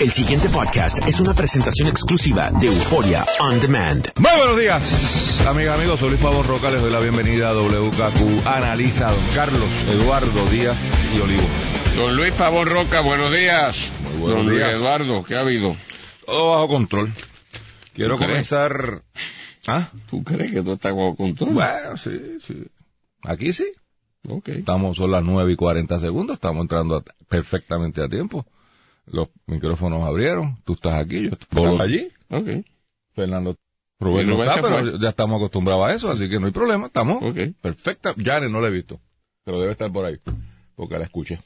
El siguiente podcast es una presentación exclusiva de Euforia On Demand. Muy buenos días, amigas, amigos. Soy Luis Pavón Roca. Les doy la bienvenida a WKQ Analiza. Don Carlos Eduardo Díaz y Olivo. Don Luis Pavón Roca, buenos días. Muy buenos Don días. Luis Eduardo, ¿qué ha habido? Todo bajo control. Quiero ¿Tú crees? comenzar. ¿Ah? ¿Tú crees que todo está bajo control? Bueno, sí, sí. Aquí sí. Ok. Estamos, son las 9 y 40 segundos. Estamos entrando a- perfectamente a tiempo. Los micrófonos abrieron. Tú estás aquí, yo estoy allí. Ok. Fernando Rubén no está, pero ya estamos acostumbrados a eso, así que no hay problema. Estamos Ok. perfecta. Janet no la he visto, pero debe estar por ahí, porque la escuché.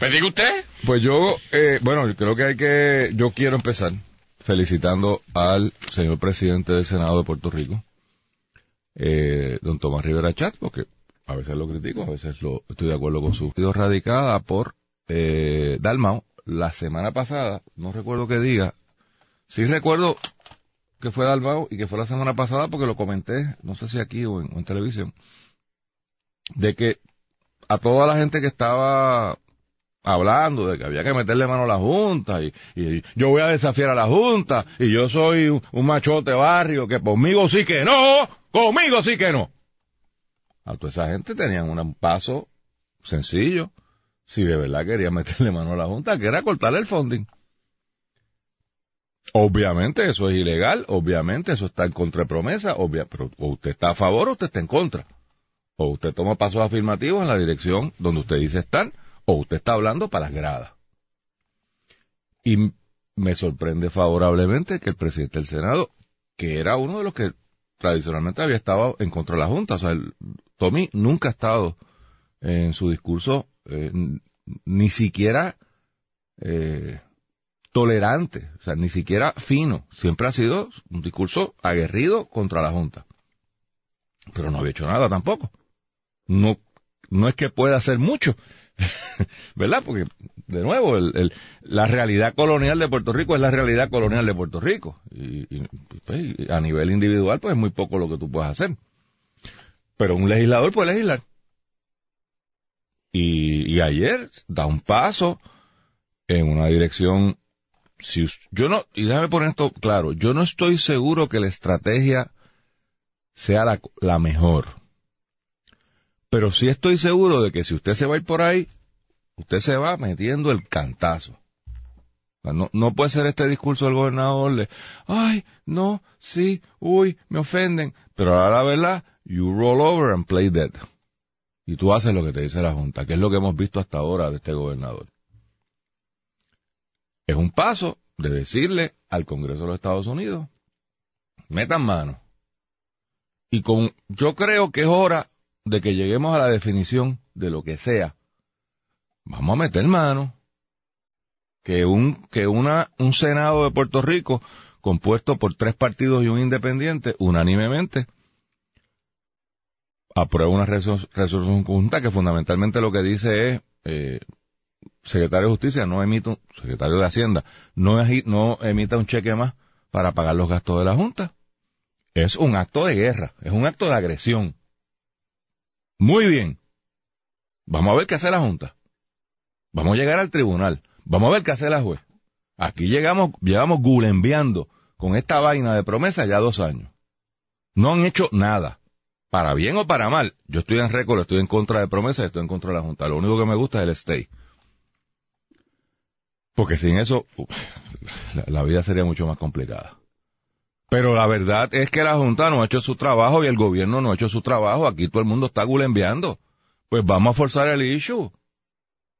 ¿Me diga usted? Pues yo, eh, bueno, yo creo que hay que, yo quiero empezar felicitando al señor presidente del Senado de Puerto Rico, eh, don Tomás Rivera Chat, porque a veces lo critico, a veces lo, estoy de acuerdo con su. Radicada por eh, Dalmau la semana pasada, no recuerdo qué día, sí recuerdo que fue Dalmau y que fue la semana pasada porque lo comenté, no sé si aquí o en, televisión, de que a toda la gente que estaba hablando de que había que meterle mano a la Junta y, y yo voy a desafiar a la Junta y yo soy un, un machote barrio que conmigo sí que no, conmigo sí que no. A toda esa gente tenían un paso sencillo si de verdad quería meterle mano a la Junta, que era cortarle el funding. Obviamente eso es ilegal, obviamente eso está en contra de promesa, obvia, pero o usted está a favor o usted está en contra. O usted toma pasos afirmativos en la dirección donde usted dice estar, o usted está hablando para las gradas. Y me sorprende favorablemente que el presidente del Senado, que era uno de los que tradicionalmente había estado en contra de la Junta, o sea, el, Tommy nunca ha estado en su discurso eh, ni siquiera eh, tolerante, o sea, ni siquiera fino, siempre ha sido un discurso aguerrido contra la Junta. Pero no había hecho nada tampoco. No, no es que pueda hacer mucho, ¿verdad? Porque, de nuevo, el, la realidad colonial de Puerto Rico es la realidad colonial de Puerto Rico. Pues, y a nivel individual, pues es muy poco lo que tú puedes hacer. Pero un legislador puede legislar. Y, y ayer da un paso en una dirección. Si yo no, y déjame poner esto claro, yo no estoy seguro que la estrategia sea la, la mejor. Pero sí estoy seguro de que si usted se va a ir por ahí, usted se va metiendo el cantazo. No, no puede ser este discurso del gobernador de, ay, no, sí, uy, me ofenden. Pero ahora la verdad, you roll over and play dead. Y tú haces lo que te dice la Junta, que es lo que hemos visto hasta ahora de este gobernador. Es un paso de decirle al Congreso de los Estados Unidos, metan mano. Y con, yo creo que es hora de que lleguemos a la definición de lo que sea. Vamos a meter mano. Que un, que una, un Senado de Puerto Rico, compuesto por tres partidos y un independiente, unánimemente, aprueba una resol- resolución conjunta que fundamentalmente lo que dice es, eh, secretario de Justicia no emite un, secretario de Hacienda, no emita un cheque más para pagar los gastos de la Junta. Es un acto de guerra, es un acto de agresión. Muy bien. Vamos a ver qué hace la Junta. Vamos a llegar al tribunal. Vamos a ver qué hace la juez. Aquí llegamos, llevamos gulembeando con esta vaina de promesa ya dos años. No han hecho nada. Para bien o para mal. Yo estoy en récord, estoy en contra de promesa y estoy en contra de la Junta. Lo único que me gusta es el stay. Porque sin eso, la, vida sería mucho más complicada. Pero la verdad es que la Junta no ha hecho su trabajo y el gobierno no ha hecho su trabajo. Aquí todo el mundo está gulembeando. Pues vamos a forzar el issue.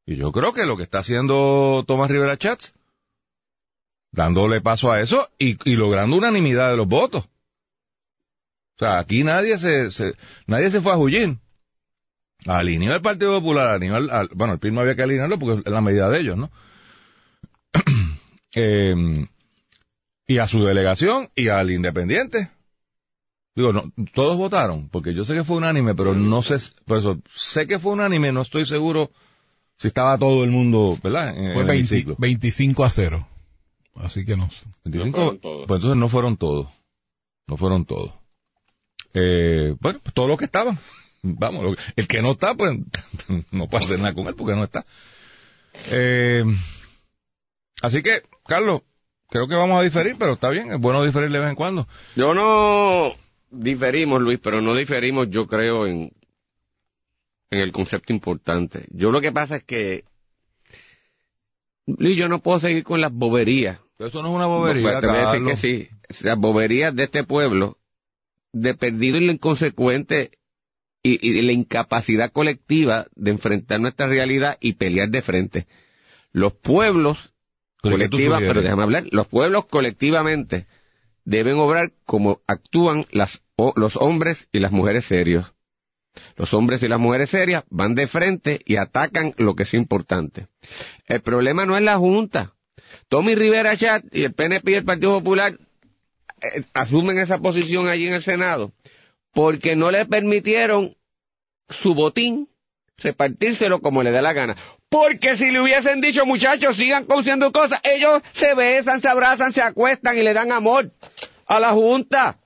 Y yo creo que lo que está haciendo Tomás Rivera Chats, dándole paso a eso y logrando unanimidad de los votos. O sea, aquí nadie se, se- nadie se fue a Jullín. Alineó el Partido Popular, alineó al- al- bueno, el PIB no había que alinearlo porque es la medida de ellos, ¿no? Eh, y a su delegación y al independiente. Digo, no, todos votaron, porque yo sé que fue unánime, pero no sé, por eso, sé que fue unánime, no estoy seguro si estaba todo el mundo, ¿verdad? En, Fue en el 20 hemiciclo. 25 a 0. Así que no. 25, No fueron todos. pues entonces no fueron todos. No fueron todos. Eh, bueno, pues todos los que estaban. Vamos, lo- el que no está, pues no puede hacer nada con él porque no está. Eh, Así que, Carlos, creo que vamos a diferir, pero está bien, es bueno diferir de vez en cuando. Yo no diferimos, Luis, pero no diferimos, yo creo, en, en el concepto importante. Yo lo que pasa es que, Luis, yo no puedo seguir con las boberías. Eso no es una bobería, No, pues, te voy a decir que sí. Las boberías de este pueblo, de perdido y lo inconsecuente y, y la incapacidad colectiva de enfrentar nuestra realidad y pelear de frente. Los pueblos ¿Pero qué tú colectiva, sugieres? pero déjame hablar, los pueblos colectivamente deben obrar como actúan las, o- los hombres y las mujeres serios. Los hombres y las mujeres serias van de frente y atacan lo que es importante. El problema no es la Junta. Tommy Rivera Chat y el PNP y el Partido Popular asumen esa posición allí en el Senado porque no le permitieron su botín repartírselo como le dé la gana. Porque si le hubiesen dicho, muchachos, sigan consiguiendo cosas, ellos se besan, se abrazan, se acuestan y le dan amor a la Junta.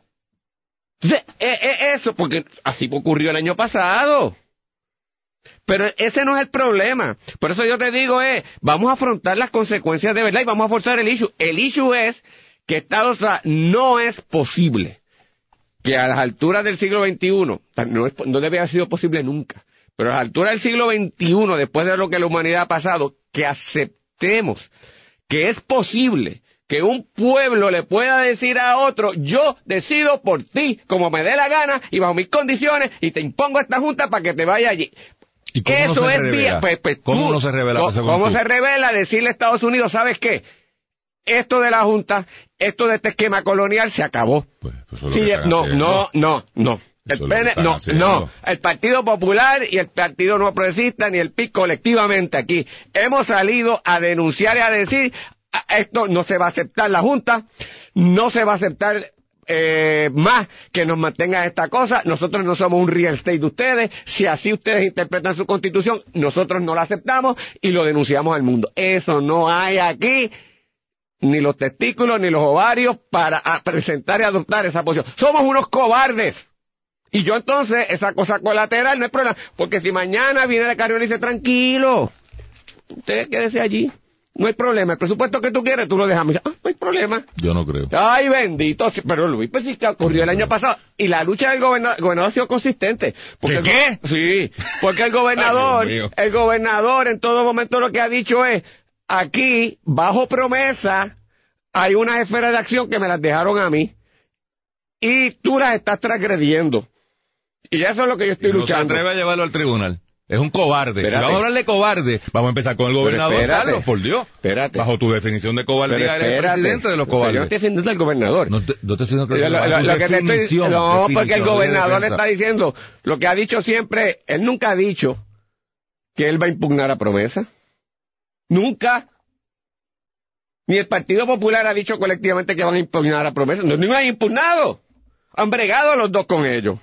Eh, eh, eso, porque así ocurrió el año pasado. Pero ese no es el problema. Por eso yo te digo, eh, vamos a afrontar las consecuencias de verdad y vamos a forzar el issue. El issue es que Estados Unidos no es posible que a las alturas del siglo XXI, no, es- no debe haber sido posible nunca, pero a las alturas del siglo XXI, después de lo que la humanidad ha pasado, que aceptemos que es posible que un pueblo le pueda decir a otro, yo decido por ti como me dé la gana y bajo mis condiciones y te impongo esta junta para que te vaya allí. ¿Y cómo no Eso se es revela? pues, pues, ¿Cómo tú- no se revela? ¿Cómo tú? se revela decirle a Estados Unidos, sabes qué? Esto de la Junta, esto de este esquema colonial se acabó. Pues, pues eso Sí, no, haciendo. no, no, no. El PN no, haciendo. no. El Partido Popular y el Partido Nuevo Progresista ni el PIB colectivamente aquí hemos salido a denunciar y a decir "Ah, esto no se va a aceptar la Junta, no se va a aceptar eh, más que nos mantengan esta cosa. Nosotros no somos un real estate de ustedes. Si así ustedes interpretan su constitución, nosotros no la aceptamos y lo denunciamos al mundo. Eso no hay aquí ni los testículos ni los ovarios para presentar y adoptar esa posición. Somos unos cobardes. Y yo entonces, esa cosa colateral no es problema, porque si mañana viene la Carrión y dice, tranquilo, usted quédese allí, no hay problema, el presupuesto que tú quieres, tú lo dice, ah, no hay problema. Yo no creo. Ay, bendito, pero Luis, pues sí que ocurrió el año pasado. Y la lucha del gobernador, gobernador ha sido consistente. Porque ¿De el go- Sí, porque el gobernador, Ay, el gobernador en todo momento lo que ha dicho es, aquí, bajo promesa, hay unas esferas de acción que me las dejaron a mí. Y tú las estás transgrediendo. Y eso es lo que yo estoy no se luchando. atreve a llevarlo al tribunal. Es un cobarde. Si Espérate. vamos a hablar de cobarde, vamos a empezar con el gobernador, espérate. Carlos, por Dios. Espérate. Bajo tu definición de cobardía, eres el presidente de los Pero Yo no cobardes. estoy defendiendo al gobernador. No te, no te estoy diciendo que Lo- lo- bajo tu lo que te estoy- definición, no, porque el gobernador le está diciendo, lo que ha dicho siempre, él nunca ha dicho que él va a impugnar a promesa. Nunca. Ni el Partido Popular ha dicho colectivamente que van a impugnar a promesa. No, ni lo han impugnado. Han bregado los dos con ellos.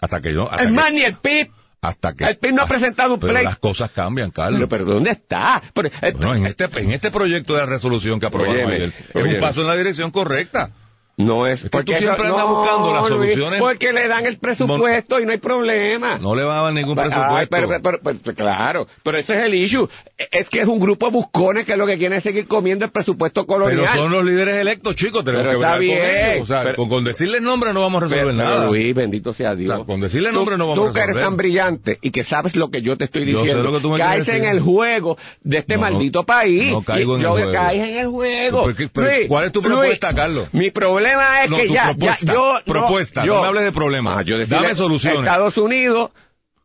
Hasta que yo, hasta Es que, más, ni el PIB. hasta que, el PIB no ha presentado un pero pleito. las cosas cambian, Carlos. Pero, pero ¿dónde está? Pero, eh, Bueno, en este, en este proyecto de resolución que aprobamos Óyeme, ayer, es un paso en la dirección correcta. No es, que porque tú siempre eso- andas buscando las soluciones. porque le dan el presupuesto y no hay problema. No le va a dar ningún Ay, presupuesto. pero- pero- pero- claro, pero ese es el issue. Es que es un grupo de buscones que lo que quieren es seguir comiendo el presupuesto colonial. Pero son los líderes electos, chicos, tenemos que está bregar con bien, ellos. O sea, con, con decirles nombre no vamos a resolver nada. Luis, bendito sea Dios. O sea, con decirle Tú- nombre no vamos a Tú que eres resolver. tan brillante y que sabes lo que yo te estoy Yo sé diciendo. lo que tú me caes en el juego de este No, maldito país. no caigo en el juego. Caes en el juego. ¿Pero qué- pero Luis, cuál es tu Luis, propuesta, Carlos? Mi problema es No, que ya, propuesta, ya, yo... propuesta, no me hables de problemas. Ah, yo Dame soluciones. Estados Unidos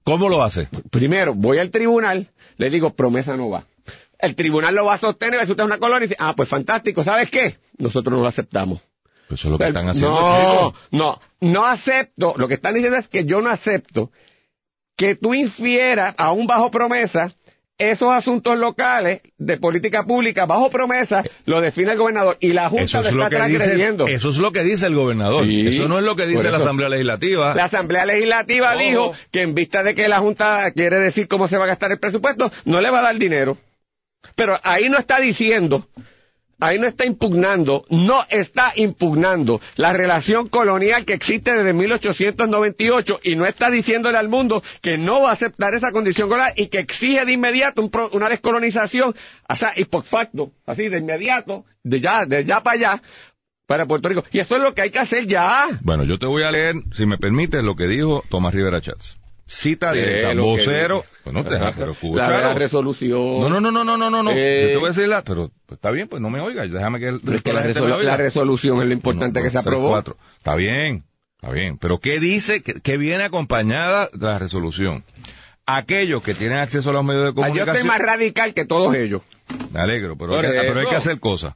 ¿Cómo lo hace? primero voy al tribunal, le digo, promesa no va. El tribunal lo va a sostener, va a ser una colonia y dice, ah, pues fantástico, ¿sabes qué? Nosotros no lo aceptamos. Pues eso es lo que El- están haciendo, no, no, no acepto, lo que están diciendo es que yo no acepto que tú infieras a un bajo promesa esos asuntos locales de política pública bajo promesa lo define el gobernador y la Junta Eso es, lo está que dice, transgrediendo. eso es lo que dice el gobernador. Sí, eso no es lo que dice la. Asamblea Legislativa. La Asamblea Legislativa Ojo. dijo que en vista de que la Junta quiere decir cómo se va a gastar el presupuesto, no le va a dar dinero. Pero ahí no está diciendo, ahí no está impugnando, no está impugnando la relación colonial que existe desde 1898 y no está diciéndole al mundo que no va a aceptar esa condición colonial y que exige de inmediato un pro- una descolonización, o sea, y por facto, así de inmediato, de ya, de ya para allá, para Puerto Rico. Y eso es lo que hay que hacer ya. Bueno, yo te voy a leer, si me permite, lo que dijo Tomás Rivera Chats. Cita ¿Qué directa, vocero. deja, pero la, resolución. No, no, no, no, no, no, no, no. Eh. Yo te voy a decir la, pero pues, está bien, pues no me oigas, déjame que el Pero es que la, resolu- oiga. la resolución es lo importante que se aprobó. cuatro. Está bien, está bien. Pero ¿qué dice? ¿Qué, qué viene acompañada de la resolución? Aquellos que tienen acceso a los medios de Ah, Yo comunicación. estoy más radical que todos ellos. Me alegro, pero, Por hay que, pero hay que hacer cosas.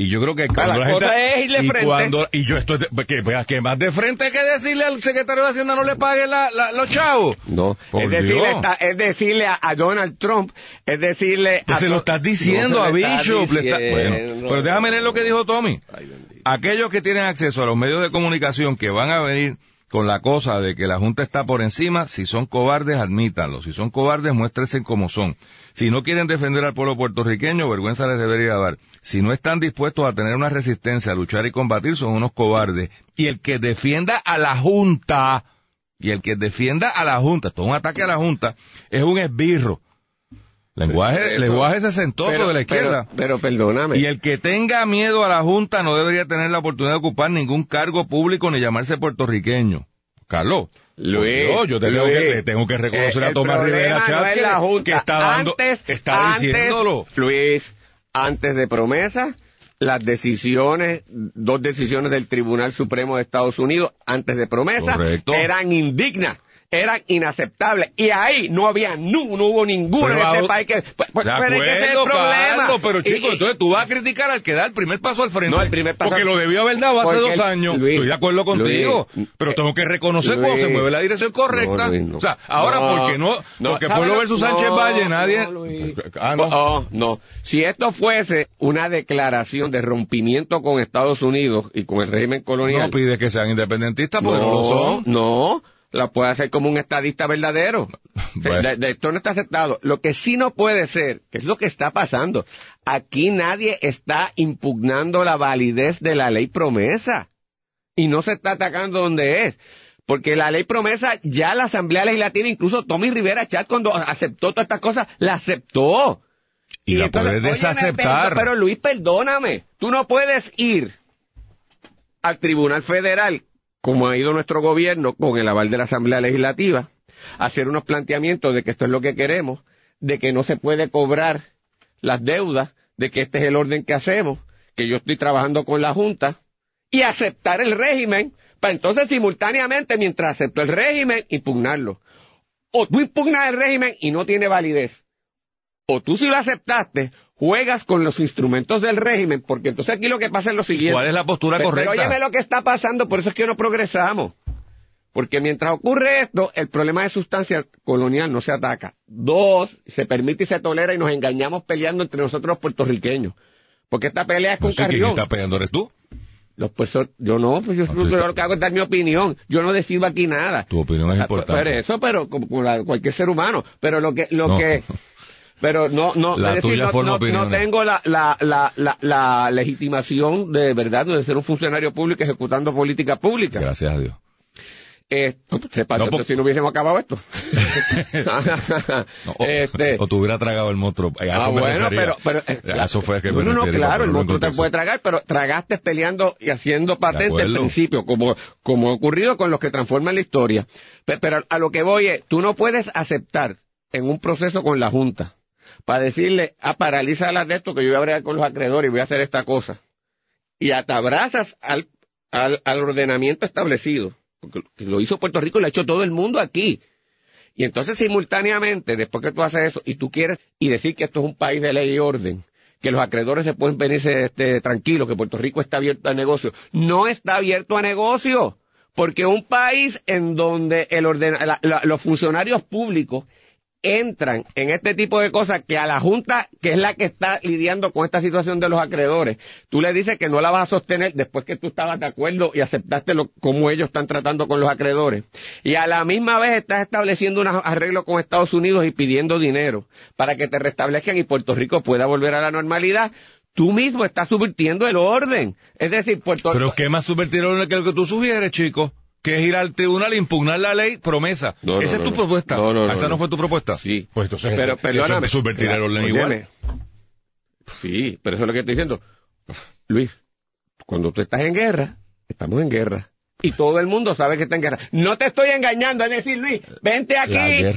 Y yo creo que cuando la la gente, cosa es irle y frente. cuando y yo estoy que, que más de frente que decirle al secretario de Hacienda no le pague la, la- los chavos. No, Por es decirle, es decirle a, a Donald Trump, es decirle Pues a... se lo estás diciendo No a Bishop. le está- diciendo. bueno, pero déjame leer lo que dijo Tommy. Ay. Aquellos que tienen acceso a los medios de comunicación que van a venir con la cosa de que la Junta está por encima, si son cobardes, admítanlo. Si son cobardes, muéstrense como son. Si no quieren defender al pueblo puertorriqueño, vergüenza les debería dar. Si no están dispuestos a tener una resistencia, a luchar y combatir, son unos cobardes. Y el que defienda a la Junta, y el que defienda a la Junta, esto es un ataque a la Junta, es un esbirro. Lenguaje, lenguaje sesentoso Pero- de la izquierda. Pero, pero perdóname. Y el que tenga miedo a la Junta no debería tener la oportunidad de ocupar ningún cargo público ni llamarse puertorriqueño. Carlos. Luis, Dios, yo te tengo Luis, que, le tengo que reconocer eh, a Tomás Rivera no Chávez es que, está dando, Antes- está antes, diciéndolo. Luis, antes de promesa, las decisiones, dos decisiones del Tribunal Supremo de Estados Unidos, antes de promesa, Correcto. eran indignas. Eran inaceptables. Y ahí no había, nu- no, hubo ninguna Pero en este país que... Pues, pues, pero es que ese es el acuerdo, problema. Carlos, pero Y- chico, y- entonces tú vas a criticar al que da el primer paso al frente. No, el primer paso- Porque lo debió haber dado hace dos años. Luis, Estoy de acuerdo contigo. Luis, pero eh, tengo que reconocer cuando Luis, se mueve la dirección correcta. No, no. O sea, ahora No, porque no, no, porque ¿sabe Pueblo lo- versus Sánchez no, Valle, nadie. no, ah, no. Oh, no. Si esto fuese una declaración de rompimiento con Estados Unidos y con el régimen colonial. No pide que sean independentistas porque no, lo son. no, la puede hacer como un estadista verdadero. Bueno. Esto no está aceptado. Lo que sí no puede ser, que es lo que está pasando, aquí nadie está impugnando la validez de la ley promesa. Y no se está atacando donde es. Porque la ley promesa, ya la Asamblea Legislativa, incluso Tommy Rivera Chat, cuando aceptó todas estas cosas, la aceptó. Y la puedes desaceptar. Pero Luis, perdóname, tú no puedes ir al Tribunal Federal, como ha ido nuestro gobierno con el aval de la Asamblea Legislativa, hacer unos planteamientos de que esto es lo que queremos, de que no se puede cobrar las deudas, de que este es el orden que hacemos, que yo estoy trabajando con la Junta, y aceptar el régimen, para entonces simultáneamente, mientras acepto el régimen, impugnarlo. O tú impugnas el régimen y no tiene validez. O tú si lo aceptaste, juegas con los instrumentos del régimen, porque entonces aquí lo que pasa es lo siguiente. ¿Cuál es la postura Pero- correcta? Pero óyeme lo que está pasando, por eso es que no progresamos. Porque mientras ocurre esto, el problema de sustancia colonial no se ataca. Dos, se permite y se tolera y nos engañamos peleando entre nosotros los puertorriqueños. Porque esta pelea es No con sé quién Carrión. está peleando, ¿eres tú? Los perso- yo no, pues yo, No, yo tú lo que hago es dar mi opinión. Yo no decido aquí nada. Tu opinión es Ah, importante. Pero eso, pero como, como la- cualquier ser humano. Pero lo que, lo No. que, pero no, no, decir, no, tengo la, la, la, la, la legitimación de verdad de ser un funcionario público ejecutando política pública. Gracias a Dios. Eh, se pasó No, po- si no hubiésemos acabado esto. No, o, este, o te hubiera tragado el monstruo. Ah, bueno, pero, pero eh, A eso fue que no, me no, claro, el monstruo te puede tragar, pero tragaste peleando y haciendo patente el acuerdo. principio, como, como ha ocurrido con los que transforman la historia. Pe- Pero, a lo que voy es, tú no puedes aceptar en un proceso con la Junta para decirle, ah, paraliza las de esto que yo voy a bregar con los acreedores y voy a hacer esta cosa. Y te abrazas al, al, al ordenamiento establecido. Porque lo hizo Puerto Rico y lo ha hecho todo el mundo aquí. Y entonces simultáneamente, después que tú haces eso, y tú quieres, y decir que esto es un país de ley y orden, que los acreedores se pueden venirse este, tranquilos, que Puerto Rico está abierto a negocio. No está abierto a negocio, porque un país en donde el orden, la- los funcionarios públicos entran en este tipo de cosas que a la Junta, que es la que está lidiando con esta situación de los acreedores, tú le dices que no la vas a sostener después que tú estabas de acuerdo y aceptaste lo, cómo ellos están tratando con los acreedores. Y a la misma vez estás estableciendo un arreglo con Estados Unidos y pidiendo dinero para que te restablezcan y Puerto Rico pueda volver a la normalidad. tú mismo estás subvirtiendo el orden. Es decir, Puerto Pero ¿qué más subvertieron que lo que tú sugieres, chico? Que es ir al tribunal, impugnar la ley, promesa. No, no, Esa es tu no. propuesta. No, no, no, ¿Esa no, no. fue tu propuesta? Sí. Pues entonces Pero, eso- perdóname. eso es subvertir el orden igual. Sí, pero eso es lo que estoy diciendo. Luis, cuando tú estás en guerra, estamos en guerra. Y todo el mundo sabe que está en guerra. No te estoy engañando, es decir, Luis, vente aquí,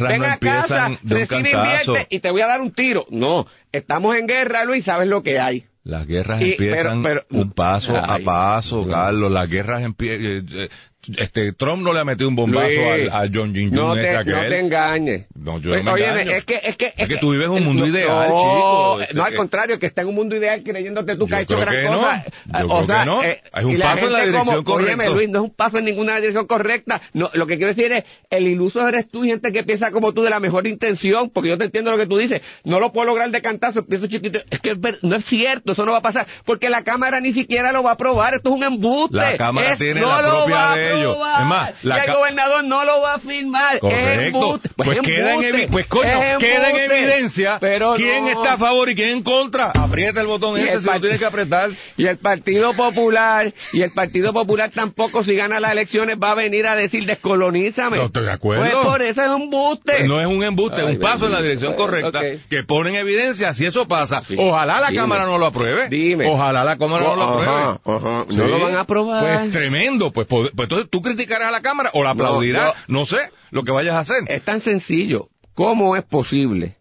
ven no a casa, recibe invierte y te voy a dar un tiro. No, estamos en guerra, Luis, sabes lo que hay. Las guerras Y- empiezan pero- pero- un paso Ay, a paso. Carlos. Las guerras empiezan... este, Trump no le ha metido un bombazo Luis, al, al John Jin no te, no te engañes. No, yo Pues, no me oye, engaño. es que, es que, Es que tú vives en un mundo no, ideal, no, chico. Este No, al que- contrario, que está en un mundo ideal creyéndote tú que Yo ha hecho gran que cosa. Yo creo que no. Hay un paso en la dirección como, óyeme, correcta. Luis, no es un paso en ninguna dirección correcta. No, lo que quiero decir es, el iluso eres tú y gente que piensa como tú de la mejor intención, porque yo te entiendo lo que tú dices. No lo puedo lograr de cantazo, empiezo chiquito. Es que es no es cierto, eso no va a pasar, porque la Cámara ni siquiera lo va a aprobar. Esto es un embuste. La Cámara Es- tiene no la propia de ellos. Es más, la y el gobernador no lo va a firmar. Es Correcto. embuste. Pues, es queda en, embuste. pues coño, Es queda en embuste. evidencia Pero quién no. está a favor y quién en contra. Aprieta el botón Y ese el si lo tienes que apretar. Y el Partido Popular, y el Partido Popular tampoco, si gana las elecciones, va a venir a decir descolonízame. No estoy de acuerdo. Pues por eso es un buste. No es un embuste, es un paso en la dirección correcta que pone en evidencia si eso pasa. Sí. Ojalá la Dime. Cámara no lo apruebe. Dime. Ojalá la Cámara no lo apruebe. ajá. No lo van a aprobar. Pues tremendo. Pues, pod- pues entonces tú criticarás a la Cámara o la aplaudirás. No, sé lo que vayas a hacer. Es tan sencillo. ¿Cómo es posible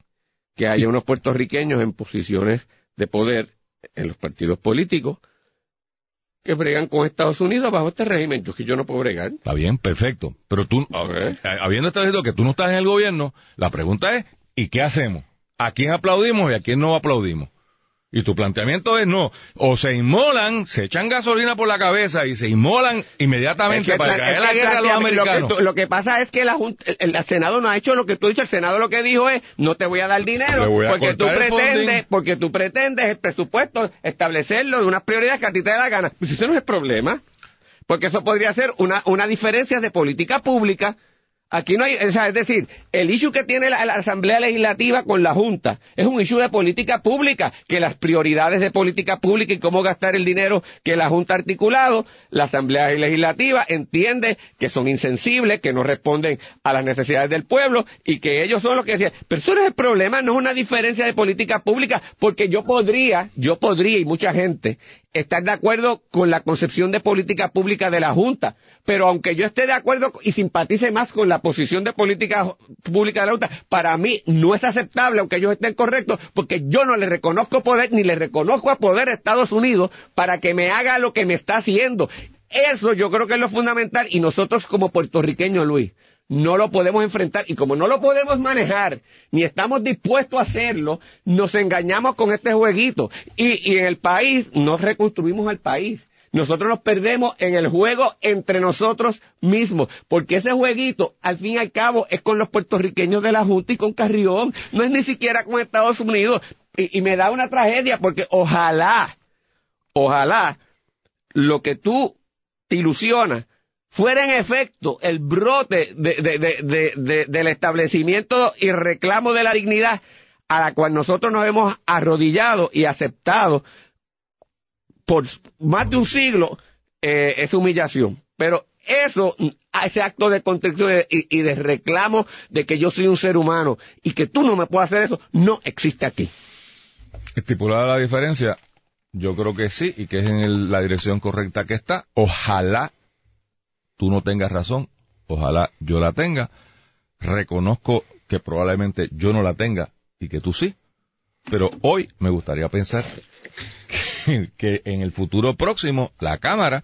que haya unos puertorriqueños en posiciones de poder en los partidos políticos que bregan con Estados Unidos bajo este régimen? Yo es que yo no puedo bregar. Está bien, perfecto. Pero tú, ver. eh, habiendo establecido que tú no estás en el gobierno, la pregunta es, ¿y qué hacemos? ¿A quién aplaudimos y a quién no aplaudimos? Y tu planteamiento es no, o se inmolan, se echan gasolina por la cabeza y se inmolan inmediatamente Es que para caer es la guerra a los planteame- lo que americanos. tú- Lo que, pasa es que la Junta- el, el Senado no ha hecho lo que tú dicho. El Senado lo que dijo es, no te voy a dar dinero Le voy a porque tú pretendes, porque tú pretendes el presupuesto establecerlo de unas prioridades que a ti te da la gana. Pues ese no es el problema. Porque eso podría ser una, una diferencia de política pública. Aquí no hay, o sea, es decir, el issue que tiene la, Asamblea Legislativa con la Junta es un issue de política pública, que las prioridades de política pública y cómo gastar el dinero que la Junta ha articulado, la Asamblea Legislativa entiende que son insensibles, que no responden a las necesidades del pueblo y que ellos son los que decían, pero eso no es el problema, no es una diferencia de política pública, porque yo podría, yo podría y mucha gente estar de acuerdo con la concepción de política pública de la Junta, pero aunque yo esté de acuerdo y simpatice más con la posición de política pública de la Junta, para mí no es aceptable, aunque ellos estén correctos, porque yo no le reconozco poder, ni le reconozco a poder a Estados Unidos para que me haga lo que me está haciendo. Eso yo creo que es lo fundamental y nosotros como puertorriqueños, Luis, no lo podemos enfrentar y como no lo podemos manejar ni estamos dispuestos a hacerlo, nos engañamos con este jueguito y, y en el país no reconstruimos al país. Nosotros nos perdemos en el juego entre nosotros mismos, porque ese jueguito, al fin y al cabo, es con los puertorriqueños de la Junta y con Carrión, no es ni siquiera con Estados Unidos. Y, me da una tragedia, porque ojalá, ojalá, lo que tú te ilusionas fuera en efecto el brote de- del establecimiento y reclamo de la dignidad a la cual nosotros nos hemos arrodillado y aceptado por más de un siglo eh, esa humillación. Pero eso, ese acto de contrición y, y de reclamo de que yo soy un ser humano y que tú no me puedes hacer eso, no existe aquí. Estipulada la diferencia, yo creo que sí, y que es en el- la dirección correcta que está. Ojalá tú no tengas razón, ojalá yo la tenga. Reconozco que probablemente yo no la tenga y que tú sí. Pero hoy me gustaría pensar que, en el futuro próximo la Cámara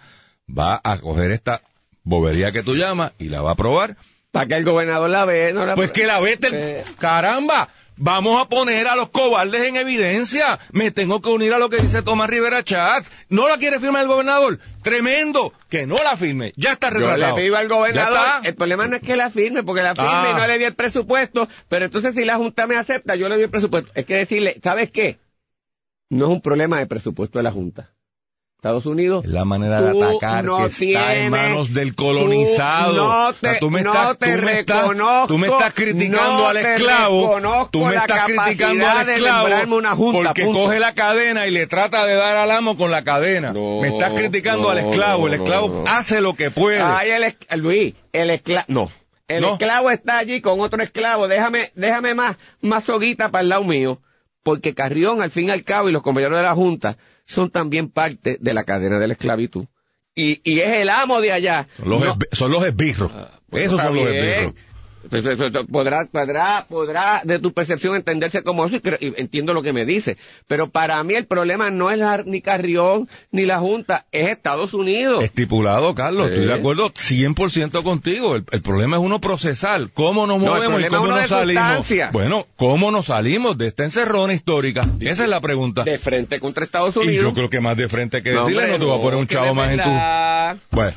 va a coger esta bobería que tú llamas y la va a aprobar Para que el gobernador la ve, no la pues que la vete, Eh. caramba, vamos a poner a los cobardes en evidencia. Me tengo que unir a lo que dice Tomás Rivera Chats. ¿No la quiere firmar el gobernador? Tremendo, que no la firme. Ya está Yo retratado. le pido al Ya gobernador, el problema no es que la firme, porque la firme Ah. y no le di el presupuesto, pero entonces si la Junta me acepta, yo le doy el presupuesto. Es que decirle, ¿sabes qué? No es un problema de presupuesto de la Junta. Estados Unidos. Es la manera de atacar no que está en manos del colonizado. tú no O sea, te- tú me no estás, te tú me estás- reconozco, tú me estás criticando no al esclavo. Tú me estás criticando al esclavo lembrarme una junta, porque punto. coge la cadena y le trata de dar al amo con la cadena. No, me estás criticando no, al esclavo. el esclavo no, no. hace lo que puede. Ay, el es- Luis, el esclavo, no. El No. esclavo está allí con otro esclavo. Déjame, déjame más, más soguita para el lado mío. Porque Carrión, al fin y al cabo, y los compañeros de la Junta son también parte de la cadena de la esclavitud. Y, y es el amo de allá. Son los, No- esbi- son los esbirros. Pues Esos son los esbirros. Pues, pues, pues, Podrá, podrá, podrá de tu percepción entenderse como eso y, creo- y entiendo lo que me dice. Pero para mí el problema no es la- ni Carrión ni la Junta, es Estados Unidos. Estipulado, Carlos, estoy de acuerdo 100% contigo. El, el problema es uno procesar. ¿Cómo nos No, movemos y cómo nos salimos? sustancia. Bueno, ¿cómo nos salimos de esta encerrona histórica? Esa es la pregunta. de frente contra Estados Y Unidos. yo creo que más de frente que decirle, hombre, no te voy a poner un chavo más en tu... Bueno.